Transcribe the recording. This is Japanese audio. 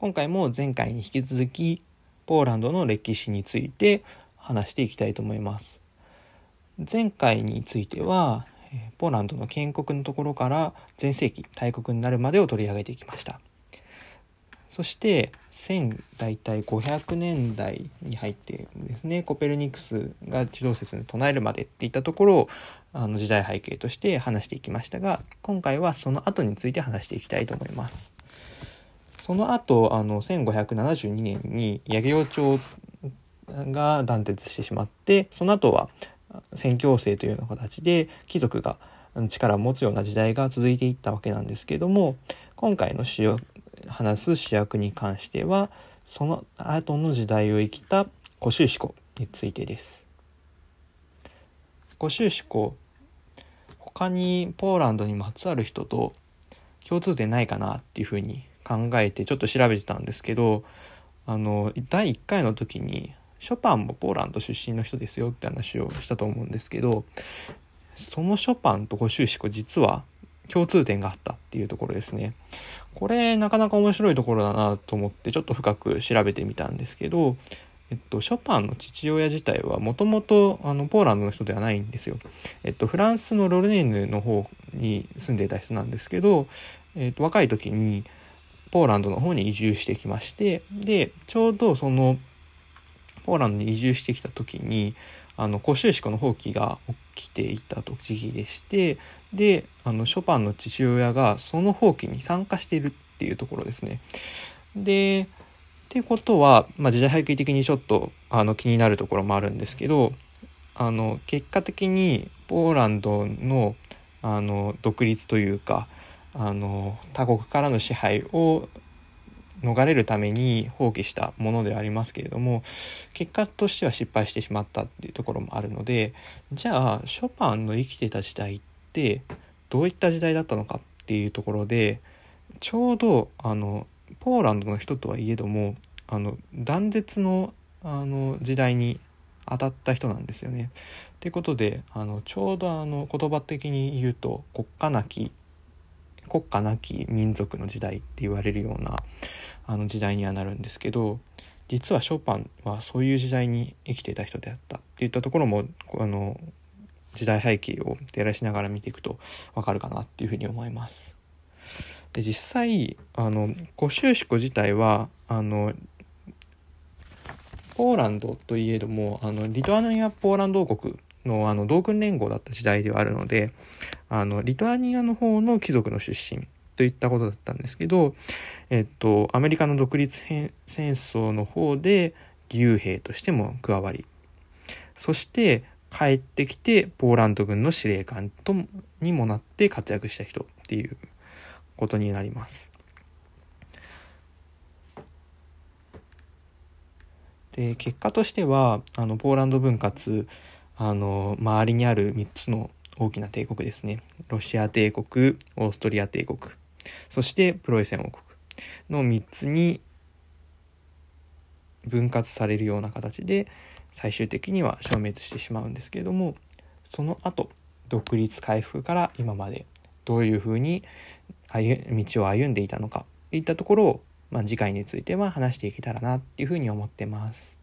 今回も前回に引き続きポーランドの歴史について話していきたいと思います。前回についてはポーランドの建国のところから全盛期大国になるまでを取り上げていきました。そして1000大体500年代に入ってですねコペルニクスが地動説に唱えるまでっていったところをあの時代背景として話していきましたが今回はその後について話していきたいと思います。その後あの1572年に八毛朝が断絶してしまってその後は宣教制というような形で貴族が力を持つような時代が続いていったわけなんですけども今回の主要話す主役に関してはその後の時代を生きた古州志向についてです。古州志向他にポーランドにまつわる人と共通点ないかなっていうふうに考えてちょっと調べてたんですけどあの第1回の時にショパンもポーランド出身の人ですよって話をしたと思うんですけどそのショパンと古州志向実は共通点があったっていうところですね。これなかなか面白いところだなと思ってちょっと深く調べてみたんですけど、えっと、ショパンの父親自体はもともとポーランドの人ではないんですよ。えっと、フランスのロルネーヌの方に住んでいた人なんですけど、えっと、若い時にポーランドの方に移住してきましてでちょうどそのポーランドに移住してきた時にあの古州子の放棄が起きていた時期でしてであのショパンの父親がその放棄に参加しているっていうところですね。でってことは、まあ、時代背景的にちょっとあの気になるところもあるんですけどあの結果的にポーランドのあの独立というかあの他国からの支配を逃れるために放棄したものでありますけれども結果としては失敗してしまったっていうところもあるのでじゃあショパンの生きてた時代ってどういった時代だったのかっていうところでちょうどあのポーランドの人とはいえどもあの断絶のあの時代に当たった人なんですよね。ということであのちょうどあの言葉的に言うと国家なき国家なき民族の時代って言われるようなあの時代にはなるんですけど実はショパンはそういう時代に生きていた人であったっていったところもあの時代背景を照らしながら見ていくとわかるかなっていうふうに思います。で実際あの古州子自体はあのポーランドといえどもあのリトアニア・ポーランド王国のあの同軍連合だった時代ではあるのであのリトアニアの方の貴族の出身といったことだったんですけど、えっと、アメリカの独立戦争の方で義勇兵としても加わりそして帰ってきてポーランド軍の司令官とにもなって活躍した人っていうことになります。で結果としてはあのポーランド分割あの周りにある3つの大きな帝国ですね。ロシア帝国オーストリア帝国そしてプロイセン王国の3つに分割されるような形で最終的には消滅してしまうんですけれどもその後独立回復から今までどういうふうに道を歩んでいたのかといったところを、まあ、次回については話していけたらなっていうふうに思ってます。